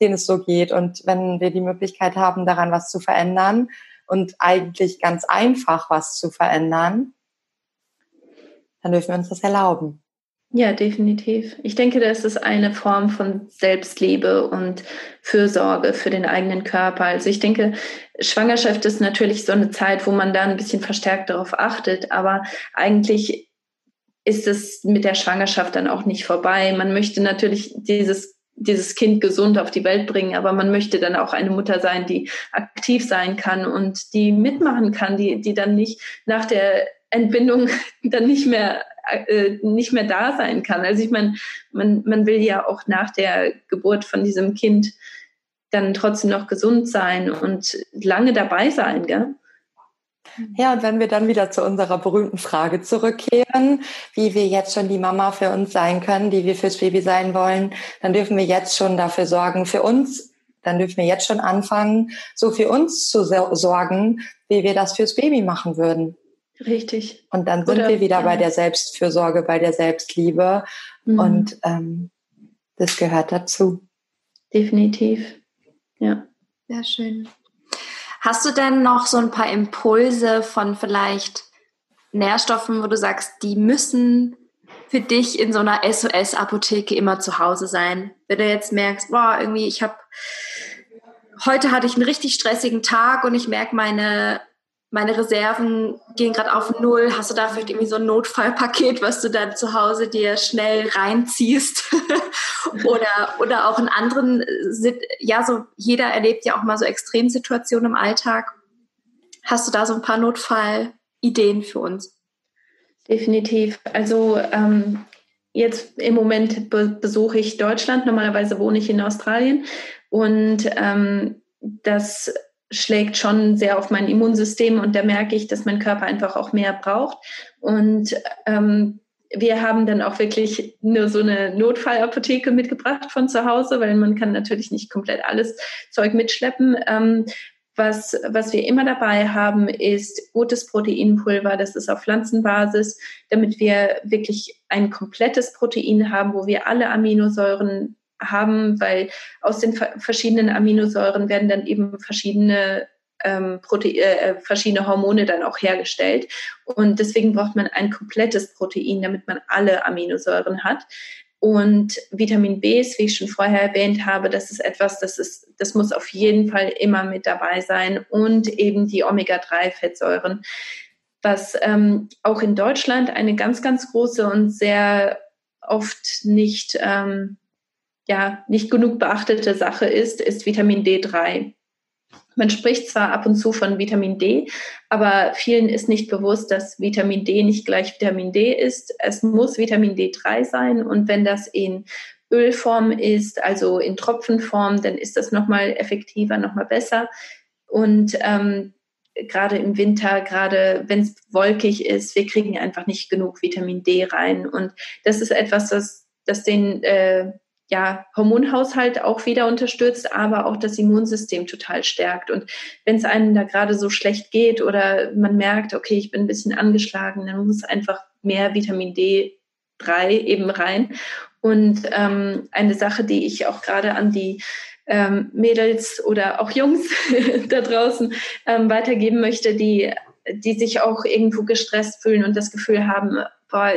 denen es so geht. Und wenn wir die Möglichkeit haben, daran was zu verändern und eigentlich ganz einfach was zu verändern, dann dürfen wir uns das erlauben. Ja, definitiv. Ich denke, das ist eine Form von Selbstliebe und Fürsorge für den eigenen Körper. Also ich denke, Schwangerschaft ist natürlich so eine Zeit, wo man da ein bisschen verstärkt darauf achtet, aber eigentlich ist es mit der Schwangerschaft dann auch nicht vorbei. Man möchte natürlich dieses dieses Kind gesund auf die Welt bringen, aber man möchte dann auch eine Mutter sein, die aktiv sein kann und die mitmachen kann, die, die dann nicht nach der Entbindung dann nicht mehr äh, nicht mehr da sein kann. Also ich meine, man, man will ja auch nach der Geburt von diesem Kind dann trotzdem noch gesund sein und lange dabei sein, gell? Ja, und wenn wir dann wieder zu unserer berühmten Frage zurückkehren, wie wir jetzt schon die Mama für uns sein können, die wir fürs Baby sein wollen, dann dürfen wir jetzt schon dafür sorgen, für uns, dann dürfen wir jetzt schon anfangen, so für uns zu sorgen, wie wir das fürs Baby machen würden. Richtig. Und dann sind Oder, wir wieder ja. bei der Selbstfürsorge, bei der Selbstliebe. Mhm. Und ähm, das gehört dazu. Definitiv. Ja. Sehr schön. Hast du denn noch so ein paar Impulse von vielleicht Nährstoffen, wo du sagst, die müssen für dich in so einer SOS-Apotheke immer zu Hause sein? Wenn du jetzt merkst, boah, irgendwie, ich habe heute hatte ich einen richtig stressigen Tag und ich merke, meine meine Reserven gehen gerade auf Null. Hast du da vielleicht irgendwie so ein Notfallpaket, was du dann zu Hause dir schnell reinziehst? oder, oder auch in anderen, ja, so jeder erlebt ja auch mal so Extremsituationen im Alltag. Hast du da so ein paar Notfallideen für uns? Definitiv. Also ähm, jetzt im Moment be besuche ich Deutschland. Normalerweise wohne ich in Australien. Und ähm, das schlägt schon sehr auf mein Immunsystem und da merke ich, dass mein Körper einfach auch mehr braucht. Und ähm, wir haben dann auch wirklich nur so eine Notfallapotheke mitgebracht von zu Hause, weil man kann natürlich nicht komplett alles Zeug mitschleppen. Ähm, was, was wir immer dabei haben, ist gutes Proteinpulver. Das ist auf Pflanzenbasis, damit wir wirklich ein komplettes Protein haben, wo wir alle Aminosäuren haben, weil aus den verschiedenen Aminosäuren werden dann eben verschiedene ähm, Prote äh, äh, verschiedene Hormone dann auch hergestellt. Und deswegen braucht man ein komplettes Protein, damit man alle Aminosäuren hat. Und Vitamin B ist, wie ich schon vorher erwähnt habe, das ist etwas, das ist, das muss auf jeden Fall immer mit dabei sein. Und eben die Omega-3-Fettsäuren, was ähm, auch in Deutschland eine ganz, ganz große und sehr oft nicht ähm, ja nicht genug beachtete Sache ist, ist Vitamin D3. Man spricht zwar ab und zu von Vitamin D, aber vielen ist nicht bewusst, dass Vitamin D nicht gleich Vitamin D ist. Es muss Vitamin D3 sein und wenn das in Ölform ist, also in Tropfenform, dann ist das nochmal effektiver, nochmal besser. Und ähm, gerade im Winter, gerade wenn es wolkig ist, wir kriegen einfach nicht genug Vitamin D rein. Und das ist etwas, das, das den äh, ja, Hormonhaushalt auch wieder unterstützt, aber auch das Immunsystem total stärkt. Und wenn es einem da gerade so schlecht geht oder man merkt, okay, ich bin ein bisschen angeschlagen, dann muss einfach mehr Vitamin D3 eben rein. Und ähm, eine Sache, die ich auch gerade an die ähm, Mädels oder auch Jungs da draußen ähm, weitergeben möchte, die, die sich auch irgendwo gestresst fühlen und das Gefühl haben, boah,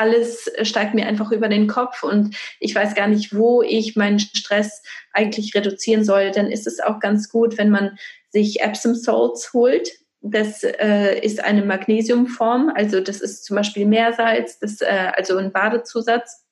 alles steigt mir einfach über den Kopf und ich weiß gar nicht, wo ich meinen Stress eigentlich reduzieren soll, dann ist es auch ganz gut, wenn man sich Epsom Salts holt. Das äh, ist eine Magnesiumform, also das ist zum Beispiel Meersalz, das, äh, also ein Badezusatz,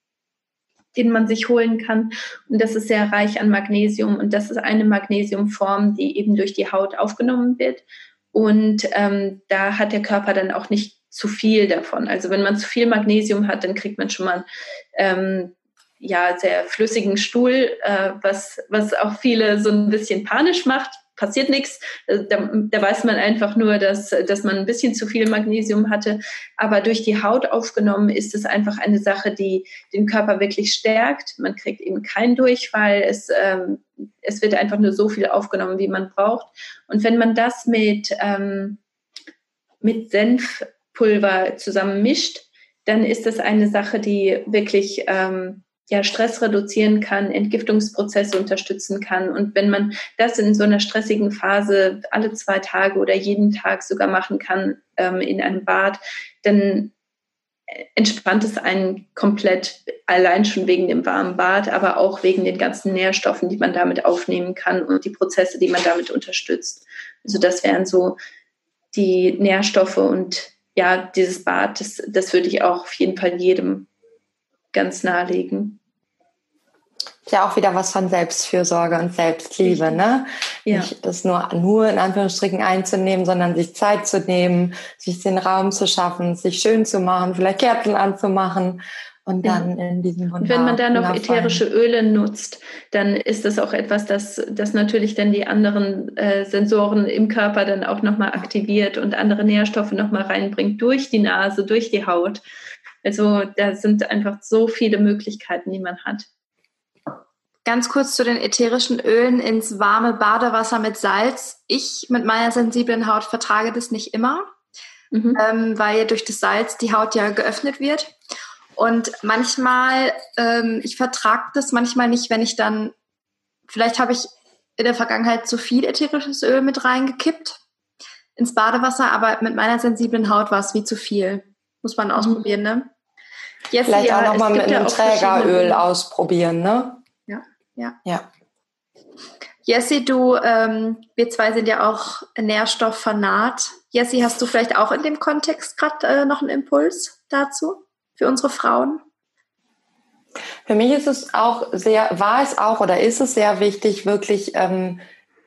den man sich holen kann. Und das ist sehr reich an Magnesium und das ist eine Magnesiumform, die eben durch die Haut aufgenommen wird. Und ähm, da hat der Körper dann auch nicht zu viel davon. Also wenn man zu viel Magnesium hat, dann kriegt man schon mal ähm, ja sehr flüssigen Stuhl, äh, was was auch viele so ein bisschen panisch macht. Passiert nichts. Äh, da, da weiß man einfach nur, dass, dass man ein bisschen zu viel Magnesium hatte. Aber durch die Haut aufgenommen ist es einfach eine Sache, die den Körper wirklich stärkt. Man kriegt eben keinen Durchfall. Es, ähm, es wird einfach nur so viel aufgenommen, wie man braucht. Und wenn man das mit, ähm, mit Senf Pulver zusammen mischt, dann ist das eine Sache, die wirklich ähm, ja, Stress reduzieren kann, Entgiftungsprozesse unterstützen kann. Und wenn man das in so einer stressigen Phase alle zwei Tage oder jeden Tag sogar machen kann ähm, in einem Bad, dann entspannt es einen komplett allein schon wegen dem warmen Bad, aber auch wegen den ganzen Nährstoffen, die man damit aufnehmen kann und die Prozesse, die man damit unterstützt. Also das wären so die Nährstoffe und ja, dieses Bad, das, das würde ich auch auf jeden Fall jedem ganz nahelegen. Ja, auch wieder was von Selbstfürsorge und Selbstliebe, ne? Ja. Nicht das nur, nur in Anführungsstrichen einzunehmen, sondern sich Zeit zu nehmen, sich den Raum zu schaffen, sich schön zu machen, vielleicht Kerzen anzumachen und dann ja. in diesem Wunder Wenn man da noch ätherische Öle nutzt, dann ist das auch etwas, das, das natürlich dann die anderen äh, Sensoren im Körper dann auch nochmal aktiviert und andere Nährstoffe nochmal reinbringt durch die Nase, durch die Haut. Also da sind einfach so viele Möglichkeiten, die man hat. Ganz kurz zu den ätherischen Ölen ins warme Badewasser mit Salz. Ich mit meiner sensiblen Haut vertrage das nicht immer, mhm. ähm, weil durch das Salz die Haut ja geöffnet wird. Und manchmal, ähm, ich vertrage das manchmal nicht, wenn ich dann, vielleicht habe ich in der Vergangenheit zu viel ätherisches Öl mit reingekippt ins Badewasser, aber mit meiner sensiblen Haut war es wie zu viel. Muss man mhm. ausprobieren, ne? Jetzt vielleicht ja, auch nochmal mit einem Trägeröl ausprobieren, ne? Ja, ja. Ja. Jessie, du, ähm, wir zwei sind ja auch nährstofffanat. Jessie, hast du vielleicht auch in dem Kontext gerade äh, noch einen Impuls dazu? Für unsere Frauen? Für mich ist es auch sehr, war es auch oder ist es sehr wichtig, wirklich ähm,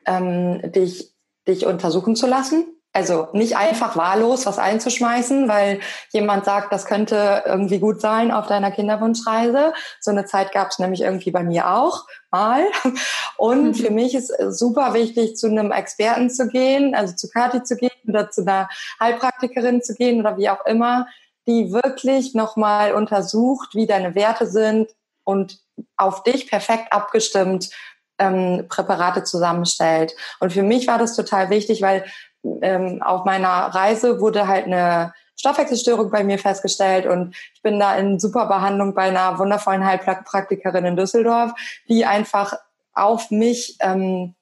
ähm, dich, dich untersuchen zu lassen. Also nicht einfach wahllos was einzuschmeißen, weil jemand sagt, das könnte irgendwie gut sein auf deiner Kinderwunschreise. So eine Zeit gab es nämlich irgendwie bei mir auch mal. Und mhm. für mich ist super wichtig, zu einem Experten zu gehen, also zu Kathi zu gehen oder zu einer Heilpraktikerin zu gehen oder wie auch immer, die wirklich nochmal untersucht, wie deine Werte sind und auf dich perfekt abgestimmt ähm, Präparate zusammenstellt. Und für mich war das total wichtig, weil ähm, auf meiner Reise wurde halt eine Stoffwechselstörung bei mir festgestellt und ich bin da in super Behandlung bei einer wundervollen Heilpraktikerin in Düsseldorf, die einfach auf mich ähm,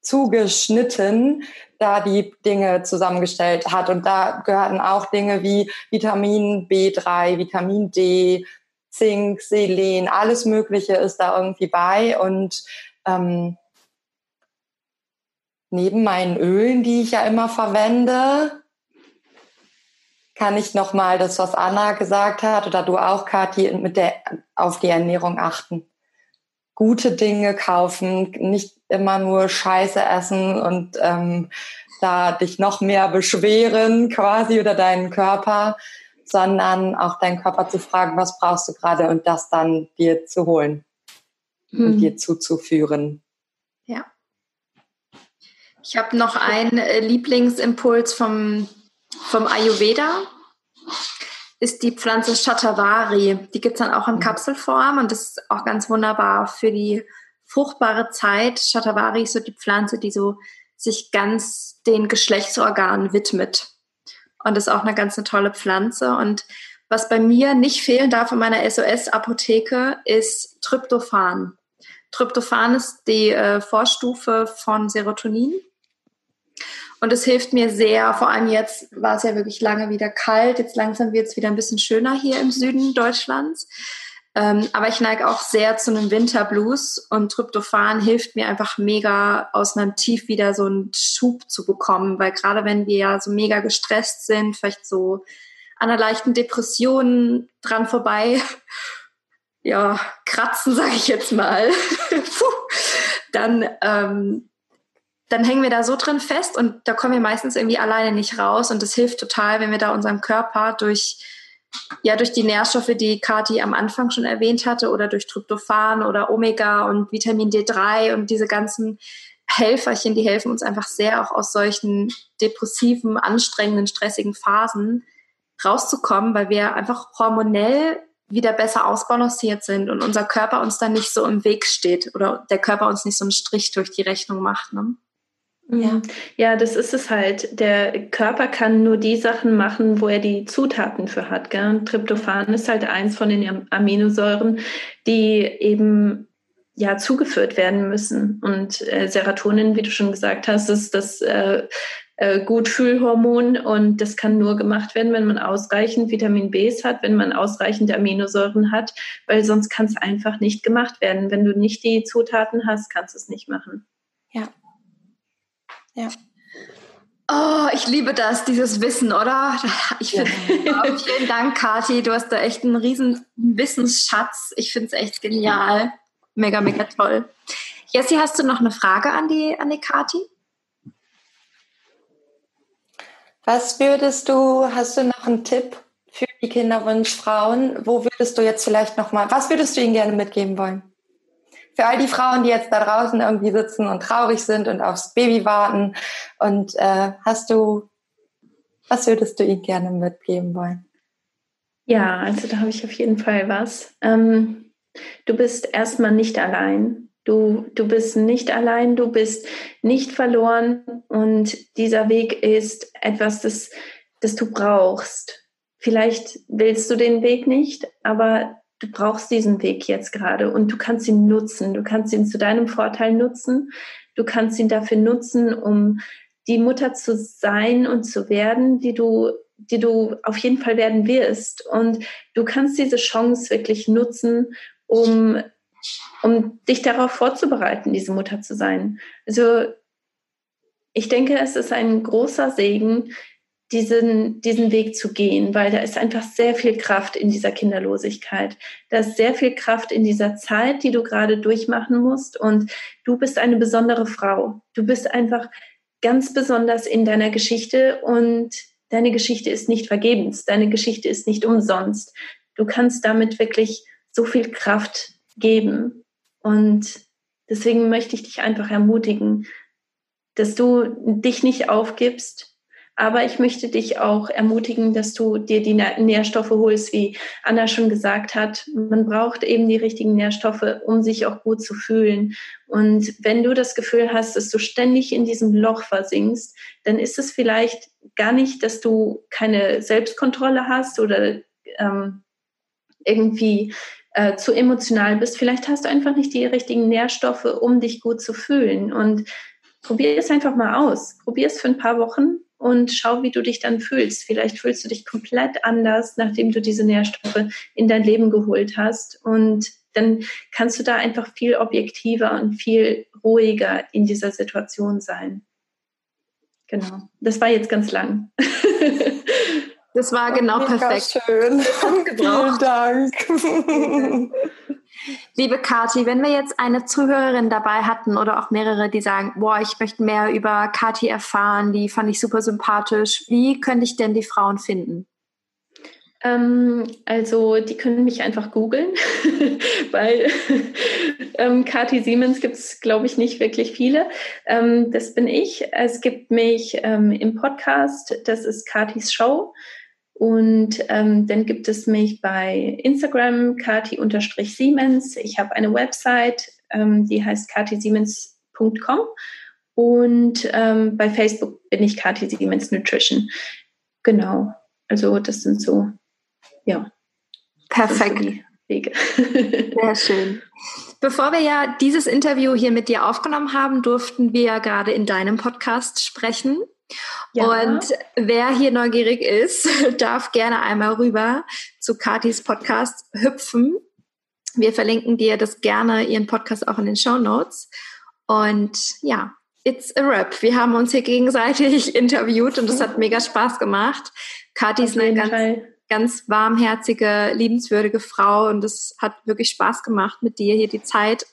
zugeschnitten da die Dinge zusammengestellt hat. Und da gehörten auch Dinge wie Vitamin B3, Vitamin D, Zink, Selen, alles Mögliche ist da irgendwie bei. Und ähm, neben meinen Ölen, die ich ja immer verwende, kann ich nochmal das, was Anna gesagt hat oder du auch, Kathi, mit der, auf die Ernährung achten gute Dinge kaufen, nicht immer nur Scheiße essen und ähm, da dich noch mehr beschweren quasi oder deinen Körper, sondern auch deinen Körper zu fragen, was brauchst du gerade und das dann dir zu holen mhm. und dir zuzuführen. Ja. Ich habe noch einen äh, Lieblingsimpuls vom, vom Ayurveda. Ist die Pflanze Shatavari. Die gibt es dann auch in mhm. Kapselform und das ist auch ganz wunderbar für die fruchtbare Zeit. Shatavari ist so die Pflanze, die so sich ganz den Geschlechtsorganen widmet. Und ist auch eine ganz eine tolle Pflanze. Und was bei mir nicht fehlen darf in meiner SOS-Apotheke ist Tryptophan. Tryptophan ist die äh, Vorstufe von Serotonin. Und es hilft mir sehr, vor allem jetzt war es ja wirklich lange wieder kalt, jetzt langsam wird es wieder ein bisschen schöner hier im Süden Deutschlands. Ähm, aber ich neige auch sehr zu einem Winterblues und Tryptophan hilft mir einfach mega aus meinem Tief wieder so einen Schub zu bekommen, weil gerade wenn wir ja so mega gestresst sind, vielleicht so an einer leichten Depression dran vorbei, ja, kratzen, sage ich jetzt mal, dann, ähm, dann hängen wir da so drin fest und da kommen wir meistens irgendwie alleine nicht raus und das hilft total, wenn wir da unserem Körper durch ja durch die Nährstoffe, die Kati am Anfang schon erwähnt hatte, oder durch Tryptophan oder Omega und Vitamin D3 und diese ganzen Helferchen, die helfen uns einfach sehr, auch aus solchen depressiven, anstrengenden, stressigen Phasen rauszukommen, weil wir einfach hormonell wieder besser ausbalanciert sind und unser Körper uns dann nicht so im Weg steht oder der Körper uns nicht so einen Strich durch die Rechnung macht. Ne? Ja. Mhm. ja, das ist es halt. Der Körper kann nur die Sachen machen, wo er die Zutaten für hat. Gell? Tryptophan ist halt eins von den Aminosäuren, die eben ja zugeführt werden müssen. Und äh, Serotonin, wie du schon gesagt hast, ist das äh, äh, Gutfühlhormon und das kann nur gemacht werden, wenn man ausreichend Vitamin Bs hat, wenn man ausreichend Aminosäuren hat, weil sonst kann es einfach nicht gemacht werden. Wenn du nicht die Zutaten hast, kannst du es nicht machen. Ja. Ja. Oh, ich liebe das, dieses Wissen, oder? Ich finde, ja. oh, vielen Dank, Kathi. Du hast da echt einen riesen Wissensschatz. Ich finde es echt genial. Mega, mega toll. Jessie, hast du noch eine Frage an die, an die Kathi? Was würdest du, hast du noch einen Tipp für die Kinderwunschfrauen? Wo würdest du jetzt vielleicht nochmal, was würdest du ihnen gerne mitgeben wollen? Für all die Frauen, die jetzt da draußen irgendwie sitzen und traurig sind und aufs Baby warten. Und äh, hast du, was würdest du ihnen gerne mitgeben wollen? Ja, also da habe ich auf jeden Fall was. Ähm, du bist erstmal nicht allein. Du, du bist nicht allein, du bist nicht verloren und dieser Weg ist etwas, das, das du brauchst. Vielleicht willst du den Weg nicht, aber du brauchst diesen Weg jetzt gerade und du kannst ihn nutzen. Du kannst ihn zu deinem Vorteil nutzen. Du kannst ihn dafür nutzen, um die Mutter zu sein und zu werden, die du, die du auf jeden Fall werden wirst. Und du kannst diese Chance wirklich nutzen, um, um dich darauf vorzubereiten, diese Mutter zu sein. Also ich denke, es ist ein großer Segen, diesen, diesen Weg zu gehen, weil da ist einfach sehr viel Kraft in dieser Kinderlosigkeit. Da ist sehr viel Kraft in dieser Zeit, die du gerade durchmachen musst. Und du bist eine besondere Frau. Du bist einfach ganz besonders in deiner Geschichte und deine Geschichte ist nicht vergebens. Deine Geschichte ist nicht umsonst. Du kannst damit wirklich so viel Kraft geben. Und deswegen möchte ich dich einfach ermutigen, dass du dich nicht aufgibst, aber ich möchte dich auch ermutigen, dass du dir die Nährstoffe holst, wie Anna schon gesagt hat. Man braucht eben die richtigen Nährstoffe, um sich auch gut zu fühlen. Und wenn du das Gefühl hast, dass du ständig in diesem Loch versinkst, dann ist es vielleicht gar nicht, dass du keine Selbstkontrolle hast oder ähm, irgendwie äh, zu emotional bist. Vielleicht hast du einfach nicht die richtigen Nährstoffe, um dich gut zu fühlen. Und probier es einfach mal aus. Probier es für ein paar Wochen und schau, wie du dich dann fühlst. Vielleicht fühlst du dich komplett anders, nachdem du diese Nährstoffe in dein Leben geholt hast. Und dann kannst du da einfach viel objektiver und viel ruhiger in dieser Situation sein. Genau. Das war jetzt ganz lang. Das war genau perfekt. Schön. Vielen Dank. Liebe Kati, wenn wir jetzt eine Zuhörerin dabei hatten oder auch mehrere, die sagen, boah, ich möchte mehr über Kati erfahren, die fand ich super sympathisch, wie könnte ich denn die Frauen finden? Ähm, also die können mich einfach googeln, weil ähm, Kati Siemens gibt es, glaube ich, nicht wirklich viele. Ähm, das bin ich. Es gibt mich ähm, im Podcast, das ist Katis Show. Und ähm, dann gibt es mich bei Instagram, kati-siemens. Ich habe eine Website, ähm, die heißt katisiemens.com. Und ähm, bei Facebook bin ich Kati Siemens Nutrition. Genau. Also das sind so, ja. Perfekt. Wege. Sehr schön. Bevor wir ja dieses Interview hier mit dir aufgenommen haben, durften wir ja gerade in deinem Podcast sprechen. Ja. Und wer hier neugierig ist, darf gerne einmal rüber zu Katis Podcast hüpfen. Wir verlinken dir das gerne, ihren Podcast auch in den Show Notes. Und ja, it's a wrap. Wir haben uns hier gegenseitig interviewt und es hat mega Spaß gemacht. Kathi ist eine ganz, ganz warmherzige, liebenswürdige Frau und es hat wirklich Spaß gemacht, mit dir hier die Zeit,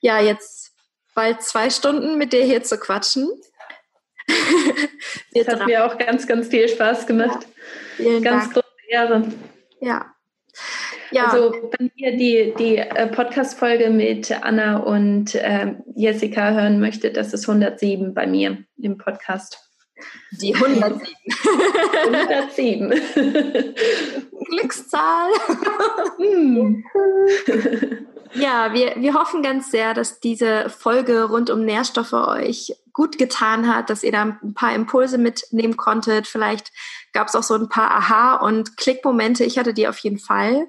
ja, jetzt bald zwei Stunden mit dir hier zu quatschen. das hat mir auch ganz, ganz viel Spaß gemacht. Ja, ganz Dank. große Ehre. Ja. Ja. Also wenn ihr die, die äh, Podcast-Folge mit Anna und äh, Jessica hören möchtet, das ist 107 bei mir im Podcast. Die 107. 107. Glückszahl. hm. Ja, wir, wir hoffen ganz sehr, dass diese Folge rund um Nährstoffe euch gut getan hat, dass ihr da ein paar Impulse mitnehmen konntet. Vielleicht gab es auch so ein paar Aha- und Klickmomente. Ich hatte die auf jeden Fall.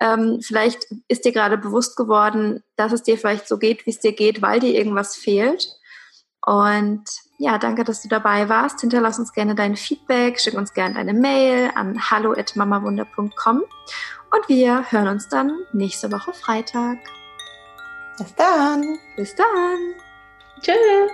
Ähm, vielleicht ist dir gerade bewusst geworden, dass es dir vielleicht so geht, wie es dir geht, weil dir irgendwas fehlt. Und ja, danke, dass du dabei warst. Hinterlass uns gerne dein Feedback, schick uns gerne deine Mail an hallo@mamawunder.com und wir hören uns dann nächste Woche Freitag. Bis dann. Bis dann. Tschüss.